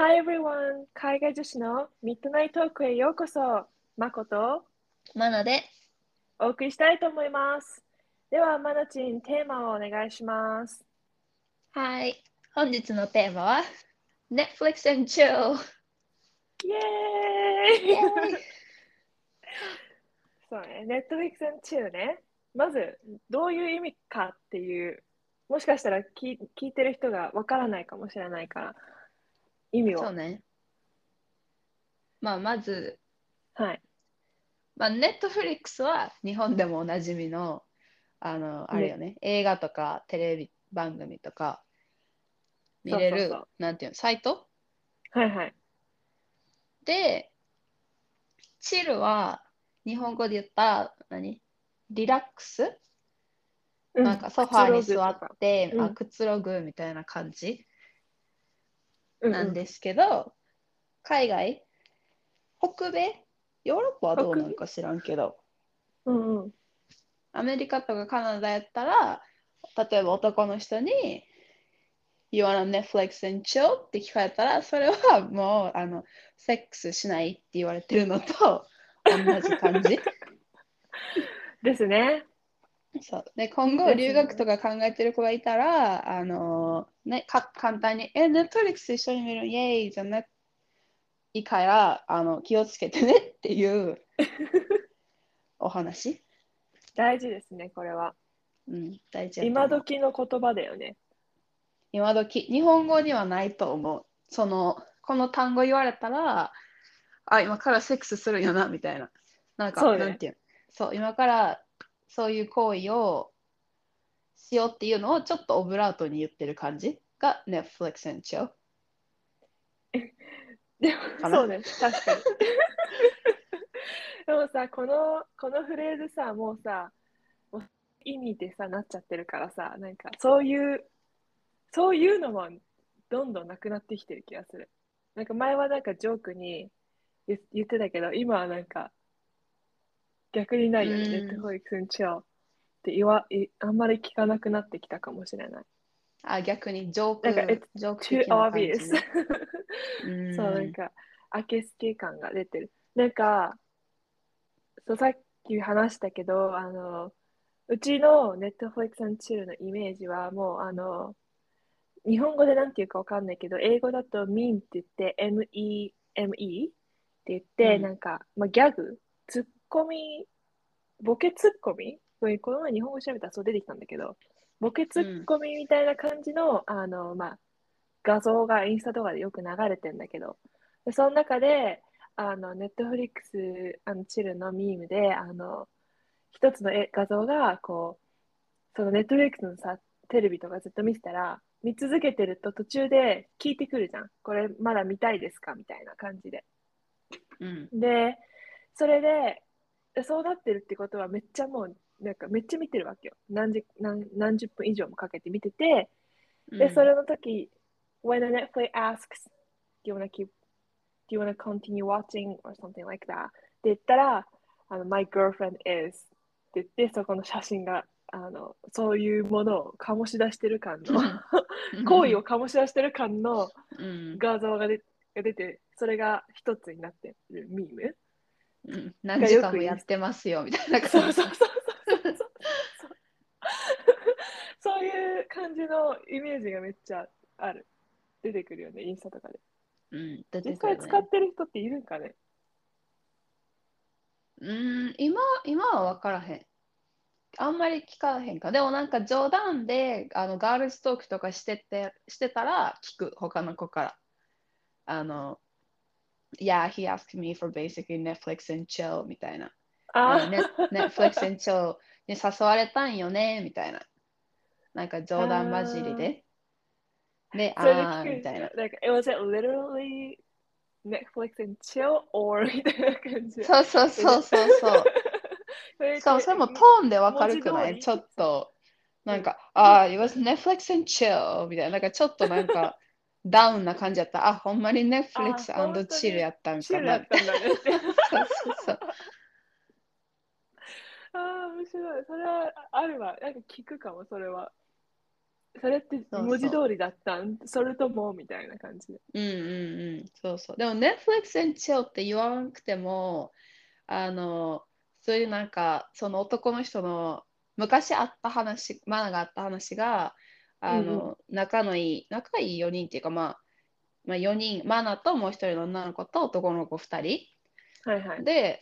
Hi everyone! 海外女子のミッドナイトークへようこそ。まことなので、お送りしたいと思います。では、まなちん、テーマをお願いします。はい。本日のテーマは Netflix and Chill。イエーイそうね、Netflix and Chill ね。まず、どういう意味かっていう、もしかしたら聞い聞いてる人がわからないかもしれないから、意味を。そうね。まあ、まず、はい。まあ、Netflix は日本でもおなじみの、あの、あれよね、映画とかテレビ番組とか見れる、そうそうそう。なんていうの、サイト？はいはい。で、チルは日本語で言った、何？リラックス、うなんかソファーに座って、うんあくつろぐみたいな感じ？なんですけど、海外、北米、ヨーロッパはどうなのか知らんけど、うんうん。アメリカとかカナダやったら、例えば男の人に、You wanna Netflix and chill? って聞かれたら、それはもう、あの、セックスしないって言われてるのと同じ感じ。ですね。そうで今後留学とか考えてる子がいたら、あのね、か簡単に、え、Netflix 一緒に見るイエーイじゃないからあの気をつけてね っていう お話、大事ですね、これは。うん、大事今う時の言葉だよね。今時日本語にはないと思う。そのこの単語言われたら、あ、今からセックスするんよなみたいな。なんか、そうねなんていうの？そう、今からそういう行為をしようっていうのをちょっとオブラートに言ってる感じが Netflix and chill。でもそうね、確かに。でもさ、この、このフレーズさ、もうさ、もう意味でさ、なっちゃってるからさ、なんかそういう、そういうのもどんどんなくなってきてる気がする。なんか前はなんかジョークに言言ってたけど、今はなんか逆にないよね、うん。ネットフリックスにチョって言わいあんまり聞かなくなってきたかもしれない。あ、逆にジョーなんか、ク it's、ジョーク too 的な感じ、obvious ね。うん。そう、なんか、明けすけ感が出てる。なんか、そう、さっき話したけど、あの、うちの Netflix and Chill のイメージは、もう、あの、日本語でなんていうかわかんないけど、英語だと meme って言って、M-E-M-E って言って、うん。なんか、まあ、ギャグ、ツッコミ、ボケツッコミ？これ、この前日本語調べたらそう出てきたんだけど、ボケツッコミみたいな感じの、あの、まあ、画像がインスタとかでよく流れてんだけど、でその中で、あの、ネットフリックス、あの、チルのミームで、あの、一つの絵画像が、こう、そのネットフリックスのさ、テレビとかずっと見てたら、見続けてると途中で聞いてくるじゃん。これまだ見たいですか？みたいな感じで。うん。で、それで、でそうなってるってことはめっちゃもう、なんかめっちゃ見てるわけよ。何時何何十分以上もかけて見てて、で、それの時、when the Netflix asks, do you wanna keep, do you wanna continue watching or something like that? って言ったら、あの、my girlfriend is って言って、そこの写真が、あの、そういうものを醸し出してる感の、行為を醸し出してる感のうん、画像が出が出て、それが一つになってるミーム。うん、何時間もやってますよみたいな感じそうそうそうそうそうそう。そういう感じのイメージがめっちゃある。出てくるよね、インスタとかで。うん、出て実くるね際使ってる人っているんかねうん、今、今は分からへん。あんまり聞かへんか。でもなんか冗談であのガールズトークとかしててしてたら聞く、他の子から。あの、Yeah, he asked me for basically Netflix and chill みたいな。あね、Netflix and chill に誘われたんよねみたいな。なんか冗談交じりで。で、あー聞くみたいな。なんか、it was it literally Netflix and chill or みたいな感じ。そうそうそうそうそう。れそう、それもトーンでわかるくないちょっと、なんか、ああ、it was Netflix and chill みたいな、なんかちょっとなんか、ダウンな感じやった。あ、ほんまに Netflix あ本当に chill やったんチルかな。だったんだね。そうそうそう。ああ、面白い。それはあるわ。なんか聞くかも、それは。それって文字通りだったん？それともみたいな感じで。うんうんうん、そうそう。でも Netflix and chill って言わなくても、あの、そういうなんか、その男の人の昔あった話、マナがあった話が、あの、仲のいい、仲いい4人っていうか、まあ、まあ、4人、マナともう一人の女の子と男の子2人。はいはい。で、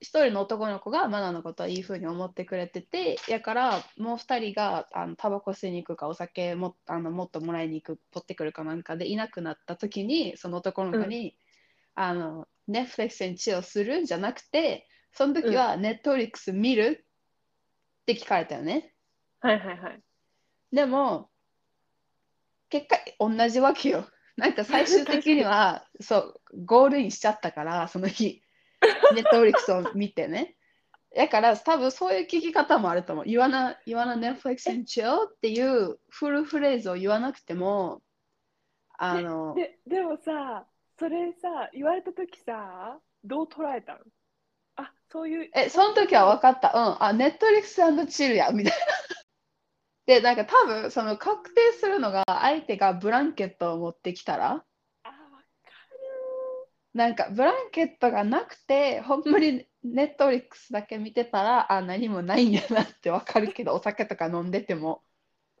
一人の男の子がマナのことをいいふうに思ってくれてて、やからもう二人があのタバコ吸いに行くかお酒もあのもっともらいに行く、取ってくるかなんかでいなくなった時に、その男の子に、あの、Netflix にチをするんじゃなくて、その時は Netflix 見るって聞かれたよね。はいはいはい。でも、結果同じわけよ。なんか最終的には、そう、ゴールインしちゃったから、その日。ネットフリックスを見てね。だから多分そういう聞き方もあると思う。言わな、言わな Netflix and chill? っていうフルフレーズを言わなくても、あの、ででもさ、それさ、言われたときさ、どう捉えたん？あ、そういう。え、その時は分かった。うん。あ、Netflix and chill や、みたいな。で、なんか多分、その確定するのが、相手がブランケットを持ってきたら、あ、わかなんかブランケットがなくて、ほんまにネットフリックスだけ見てたら、あ、何もないんやなってわかるけど、お酒とか飲んでても、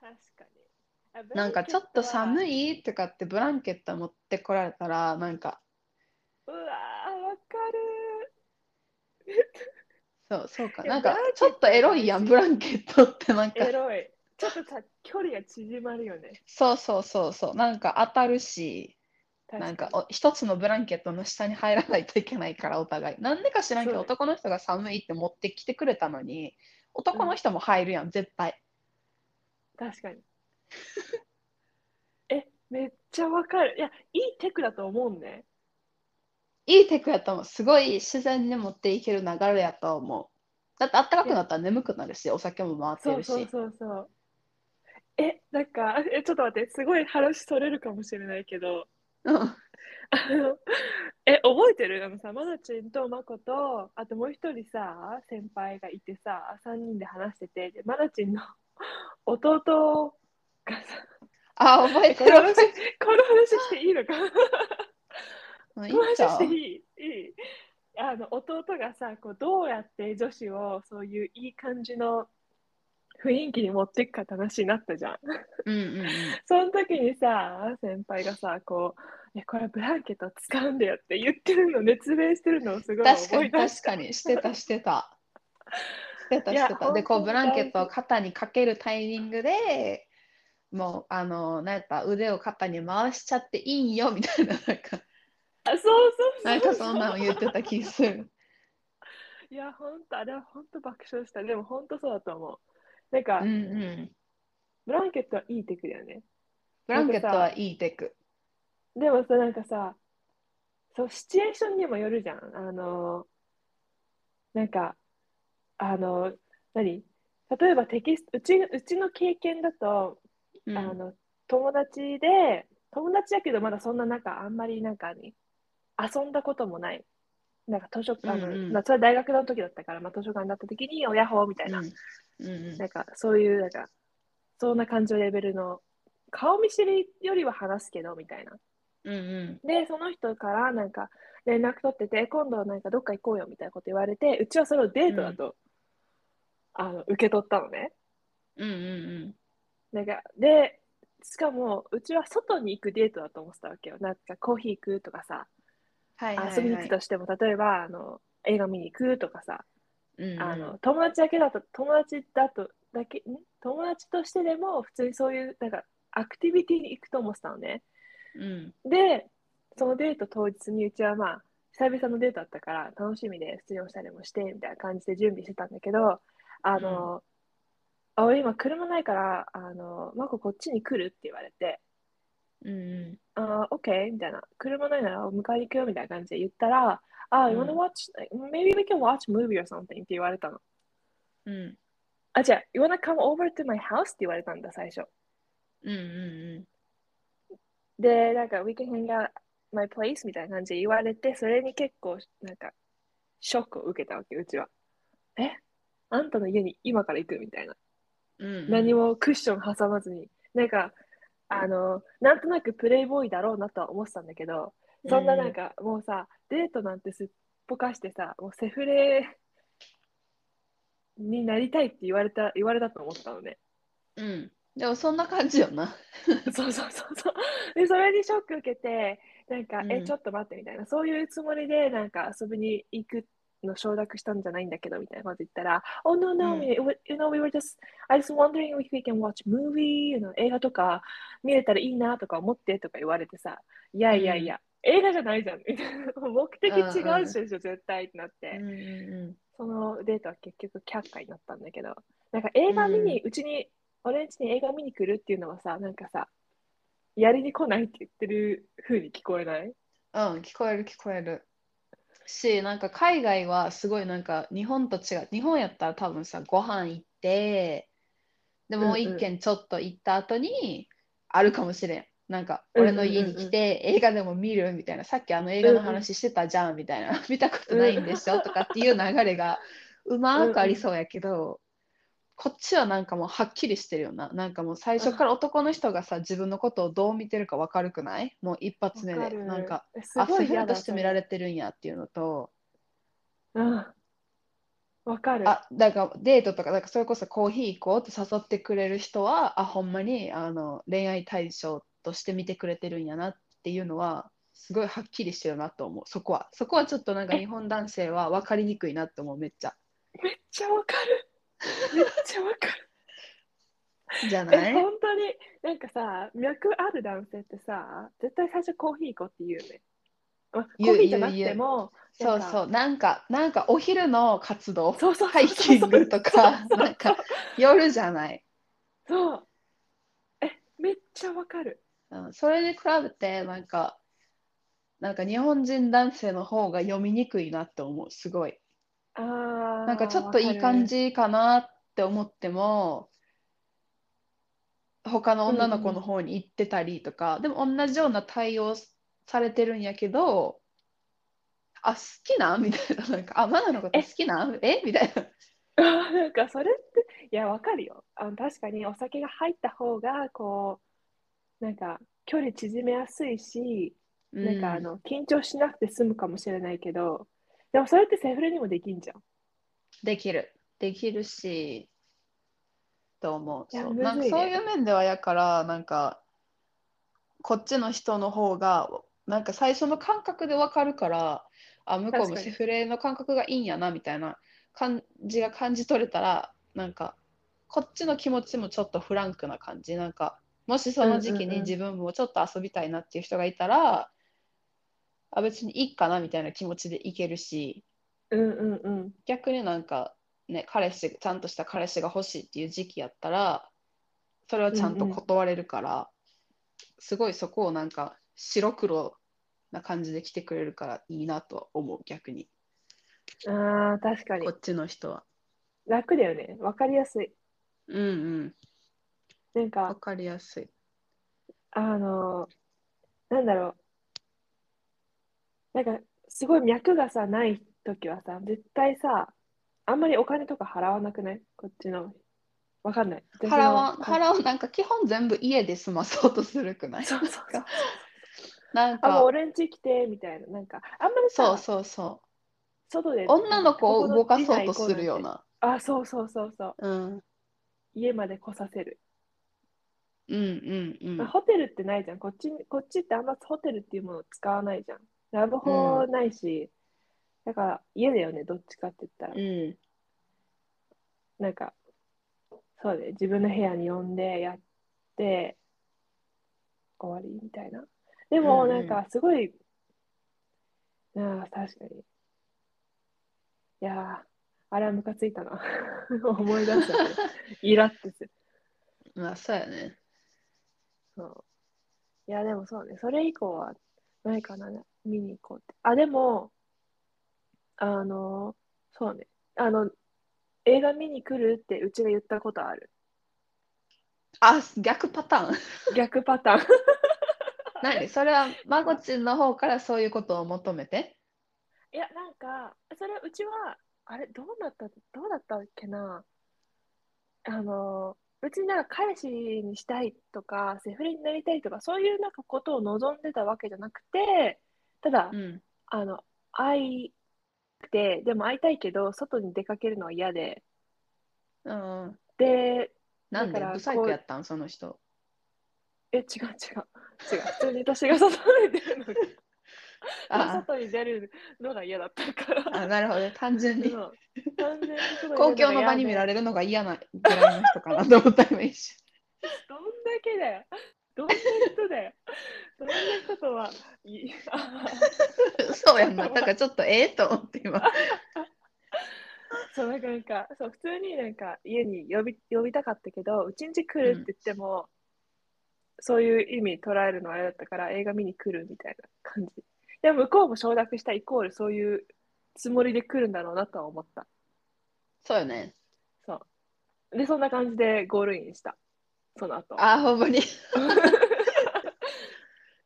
る。確かに。あなんかちょっと寒い。いとかってブランケット持ってこられたら、なんか、うわー、わかる。そう、そうか、なんかちょっとエロいやん、ブランケットってなんかエ、ロい。ちょっとさ、距離が縮まるよね。そうそうそうそう、なんか当たるし、なんかお一つのブランケットの下に入らないといけないから、お互い。なんでか知らんけど、男の人が寒いって持ってきてくれたのに、男の人も入るやん、絶対。確かに。え、めっちゃわかる。いや、いいテクだと思うね。いいテクやと思う。すごい自然に持っていける流れやと思う。だってあったかくなったら眠くなるし、お酒も回ってるし。そうそうそうそう。え、なんか、え、ちょっと待って、すごい話それるかもしれないけど、うん。あの、え、覚えてる？あのさ、まなちんとまこと、あともう一人さ、先輩がいてさ、3人で話してて、で、まなちんの 弟がさ、あ、覚えこの話、てる覚この話していいのか？この話していい？いい？あの弟がさこうどうやって女子をそういういい感じの雰囲気に持っていくかって話になったじゃん。うんうんうん。その時にさ先輩がさこうえこれブランケット使うんだよって言ってるの熱弁してるのをすごい確かに思い出し確かに、してたしてた。してたしてた。で、こうブランケットを肩にかけるタイミングで、もう、あの、なんやった腕を肩に回しちゃっていいんよみたいな、なんか、あそうそうそうなんかそんなの言ってた気する。いや本当あれは本当爆笑したでも本当そうだと思うなんか、うんうん。ブランケットはいいテクだよねブランケットはいいテク。でもさ、なんかさ、そう、シチュエーションにもよるじゃん。あの、なんか、あの、何？例えばテキスト、うち、うちの経験だと、うんあの、友達で、友達だけどまだそんななんかあんまりなんかに遊んだこともない。なんか図書館、うんうん。まあ、それは大学の時だったから、まあ、図書館になった時に、おやほーみたいな、うん。うんなんかそういう、なんか、そんな感じのレベルの、顔見知りよりは話すけど、みたいな。うんうん。で、その人からなんか連絡取ってて、今度なんかどっか行こうよみたいなこと言われて、うちはそれをデートだと、あの受け取ったのね。うんうんなんかで、しかもうちは外に行くデートだと思ってたわけよ。なんかコーヒー行くとかさ、はいはいはい。遊びに行くとしても、例えばあの映画見に行くとかさ、うんうん。あの友達だけだと、友達だとだけ、ん？友達としてでも普通にそういうなんかアクティビティに行くと思ってたのね。うん。で、そのデート当日にうちはまあ、久々のデートだったから楽しみで出場したりもしてみたいな感じで準備してたんだけど、あの、あ俺今車ないから、あの、マコこっちに来るって言われて、うんうんあ、OK? みたいな。車ないなら迎えに行くよみたいな感じで言ったら、あ、you wanna watch, maybe we can watch movie or something って言われたの。うんあ、じゃあ、you wanna come over to my house? って言われたんだ、最初。うんうんで、なんか、we can hang out my place みたいな感じで言われて、それに結構、なんか、ショックを受けたわけ、うちは。え？あんたの家に今から行く？みたいな。うんうん何もクッション挟まずに。なんか、あの、なんとなくプレイボーイだろうなとは思ってたんだけど、そんななんか、もうさ、デートなんてすっぽかしてさ、もうセフレになりたいって言われた、言われたと思ったのね。うん。でもそんな感じよな。そうそうそうそう。で、それにショック受けて、なんか、うんえ、ちょっと待ってみたいな、そういうつもりで、なんか遊びに行くの承諾したんじゃないんだけど、みたいなこと言ったら、Oh no, no, うん you know, we were just, I was wondering if we can watch movie, you know, 映画とか見れたらいいなとか思ってとか言われてさ、いやいやいや、映画じゃないじゃん、みたいな。目的違うでしょ、絶対ってなって。うんうんそのデートは結局却下になったんだけど、なんか映画見に、うちに、俺んちに映画見に来るっていうのはさ、なんかさ、やりに来ないって言ってる風に聞こえない？うん、聞こえる聞こえる。し、なんか海外はすごいなんか日本と違う。日本やったら多分さ、ご飯行って、でもう一軒ちょっと行った後にあるかもしれん。なんか俺の家に来て映画でも見るみたいな、さっきあの映画の話してたじゃんみたいな、見たことないんでしょとかっていう流れがうまくありそうやけど、こっちはなんかもうはっきりしてるよな。なんかもう最初から男の人がさ、自分のことをどう見てるか分かるくない？もう一発目で。なんか、あ、セごい嫌だフレとして見られてるんやっていうのと、うん。わかる。あ、だからデートとか、だからそれこそコーヒー行こうって誘ってくれる人は、あ、ほんまにあの恋愛対象として見てくれてるんやなっていうのは、すごいはっきりしてるなと思う。そこは。そこはちょっとなんか日本男性は分かりにくいなって思う、めっちゃ。めっちゃわかる。めっちゃわかる。じゃない？え、本当に、なんかさ、脈ある男性ってさ、絶対最初コーヒー行こうって言うね。まコ言うーヒーじゃなくても、そうそう、なんか、なんかお昼の活動、そうそうハイキングとか、なんか夜じゃない。そう。え、めっちゃわかる。うんそれに比べて、なんか、なんか日本人男性の方が読みにくいなって思う、すごい。なんかちょっといい感。じかなって思っても、他の女の子の方に行ってたりとか、でも同じような対応されてるんやけど、あ、好きな？んみたいな、なんか、あ、マナのこと好きな？んえ？みたいな。なんかそれって、いや、わかるよ。あの確かにお酒が入った方が、こう、なんか距離縮めやすいし、なんかあの緊張しなくて済むかもしれないけど、でもそれってセフレにもできんじゃん。できる。できるし、と思う。そうなんかそういう面ではやから、なんか、こっちの人の方が、なんか最初の感覚でわかるから、あ、向こうもセフレの感覚がいいんやな、みたいな感じが感じ取れたら、なんか、こっちの気持ちもちょっとフランクな感じ。なんか、もしその時期に自分もちょっと遊びたいなっていう人がいたら、あ、別にいいかなみたいな気持ちでいけるし、うんうんうん。逆になんかね彼氏ちゃんとした彼氏が欲しいっていう時期やったらそれはちゃんと断れるから、すごいそこをなんか白黒な感じで来てくれるからいいなとは思う逆にああ、確かにこ。っちの人は楽だよね。わかりやすい。うんうんなんわか、かりやすいあの、なんだろう。なんか、すごい脈がさ、ない時はさ、絶対さ、あんまりお金とか払わなくない？こっちの。わかんない。払わ払わんなんか基本全部家で済まそうとするくない？そうそうそう。なんあ、もうか俺ん家来て、みたいな。なんか、あんまりさ、そうそうそ外でう女の子を動かそうとするよう。なあ、そうそうそうそう。うん家まで来させる。うんうんうんまあホテルってないじゃん。こっち、こっちってあんまホテルっていうものを使わないじゃん。ラブホないし、だから家だよね、どっちかって言ったら。うんなんか、そうで、自分の部屋に呼んでやって、終わりみたいな。でも、うんうなんんか、すごい、ああ、確かに。いやー、あれはムカついたな。思い出したけど、イラッとする。まあそうやねそう。いや、でもそうね、それ以降はないかな、見に行こうって。あ、でも、あの、そうね、あの、映画見に来るってうちが言ったことある。あ逆パターン逆パターン。何？それはまこちんの方からそういうことを求めて？いや、なんか、それうちは、あれ、どうなった、どうだったっけな？あの、別になんか彼氏にしたいとか、セフレになりたいとか、そういうなんかことを望んでたわけじゃなくて、ただ、うん。あの、会いたくて、でも会いたいけど、外に出かけるのは嫌で、うんうん。で、なんで？ブサイクやったん？その人。え、違う違う。違う。普通に私が外に出るの 外に出るのが嫌だったから。あ、なるほどね。単純に 公共の場に見られれるのが嫌なぐらいの人かなと思った今一瞬。どんだけだよ。どんな人だよ。どんな人とは、いあ そうやんな。だからちょっとええと思って今。そうなんかなんかそう普通になんか家に呼び呼びたかったけどうちんち来るって言っても、そういう意味捉えるのはあれだったから映画見に来るみたいな感じでも向こうも承諾したイコールそういうつもりで来るんだろうなとは思ったそうよね。そうでそんな感じでゴールインしたその後あ、ほんまに。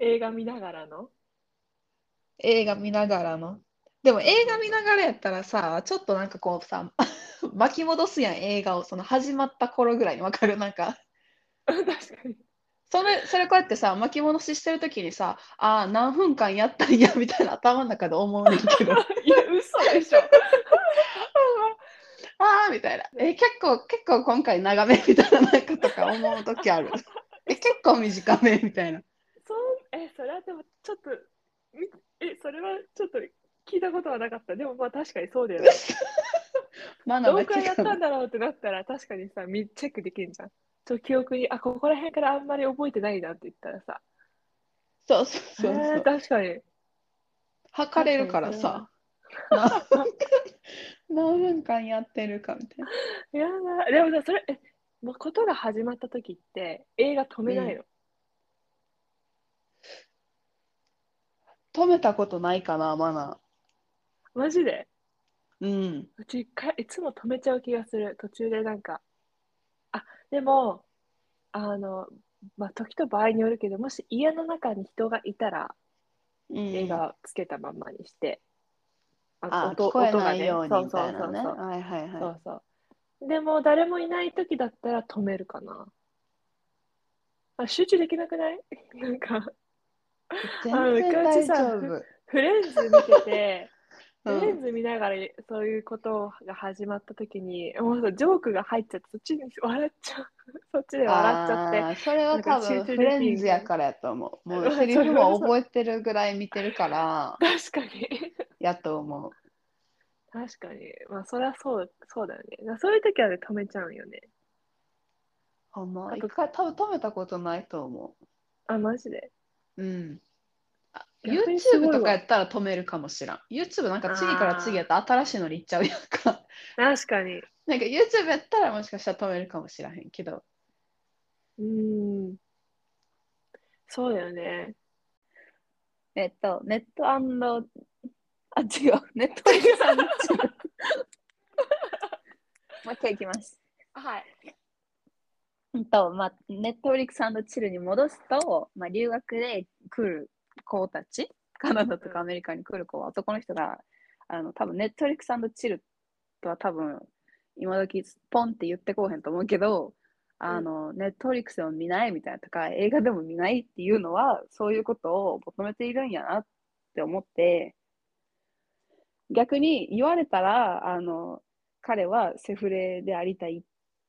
映画見ながらの？映画見ながらの。でも映画見ながらやったらさ、ちょっとなんかこうさ、巻き戻すやん、映画を。その始まった頃ぐらいにわかる？なんか。確かにそれ、それこうやってさ、巻き戻ししてるときにさ、ああ、何分間やったんや、みたいな頭の中で思うねんけど。いや嘘でしょああ、みたいな。え、結構、結構今回長めみたいななんかとか思うときある。え、結構短めみたいな。そうえそれはでもちょっとみえそれはちょっと聞いたことはなかったでもまあ確かにそうだよね まだどんくらいやったんだろうってなったら確かにさ、みチェックできるじゃん。ちょ記憶に、あ、ここら辺からあんまり覚えてないなって言ったらさ。そうそうそうえーそう。確かに。測れるからさ。何分間やってるかみたいな。やだ。でもさ、それ、え、もうことが始まった時って映画止めないの？止めたことないかな、マナマジで？ー。うん。うち一回いつも止めちゃう気がする。途中でなんか。あ、でも、あの、まあ、時と場合によるけど、もし家の中に人がいたら、うん、映画つけたままにして、あ、音聞こえないようにみそうそうたいなね。そうはいはいはそうそう。でも、誰もいない時だったら止めるかな。あ、集中できなくない？なんか、い。あ然大昔さ丈夫。フレンズ見てて、うんフレンズ見ながらそういうことが始まった時に、もうさジョークが入っちゃって、そっちに笑っちゃう。そっちで笑っちゃって。あーそれは多分フレンズやからやと思う。もうセリフも覚えてるぐらい見てるから、確かに。やと思う。確かに。まあ、それはそう、そうだよね。そういう時はね、止めちゃうんよね。ほんま、あと一回多分止めたことないと思あ、マジで？う。うん。あ逆にすごい YouTube わとかやったら止めるかもしらん。YouTube なんか次から次やったら新しいのに行っちゃうやんか。確かに。なんか YouTube やったらもしかしたら止めるかもしらへんけど。うーん。そうだよね。えっと、ネットあ、違う、ネットリックさんのもう一回いきます。はい。うんと、まあ、ネットフリックスチルに戻すと、まあ、留学で来る子たち、カナダとかアメリカに来る子は男の人が、あの、多分ネットフリックスチルとは多分、今時ポンって言ってこうへんと思うけど、あの、ネットフリックスを見ないみたいなとか、映画でも見ないっていうのは、そういうことを求めているんやなって思って、逆に言われたら、あの、彼はセフレでありたいっ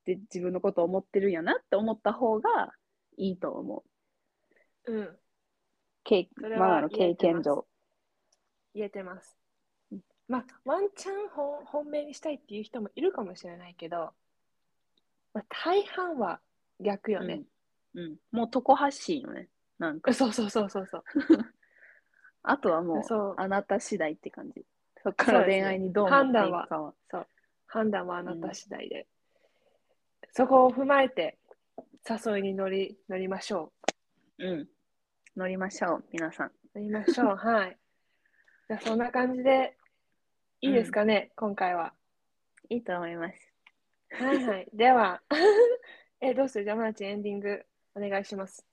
て自分のことを思ってるんやなって思った方がいいと思う。うん。経それはマナの経験上。言えてます。まあ、ワンチャン本本命にしたいっていう人もいるかもしれないけど、まあ、大半は逆よね。うん。うんもう床発信よね。なんか。そうそうそうそうそう。あとはもうあなた次第って感じ。そっから恋愛にどう思っていくかは。そう。判断はあなた次第で。そこを踏まえて、誘いに乗り乗りましょうん。乗りましょう、皆さん。う。乗りましょう。はい。じゃあそんな感じで、いいですかね、今回は。いいと思います。はいはい。では、え、どうする？じゃあ、まなちエンディングお願いします。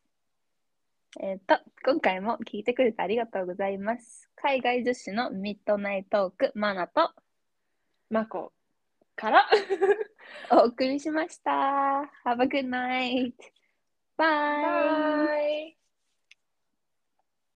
えっ、と、今回も聞いてくれてありがとうございます。海外女子のミッドナイトーク、マナと、マコから お送りしました。Have a good night. Bye. バイ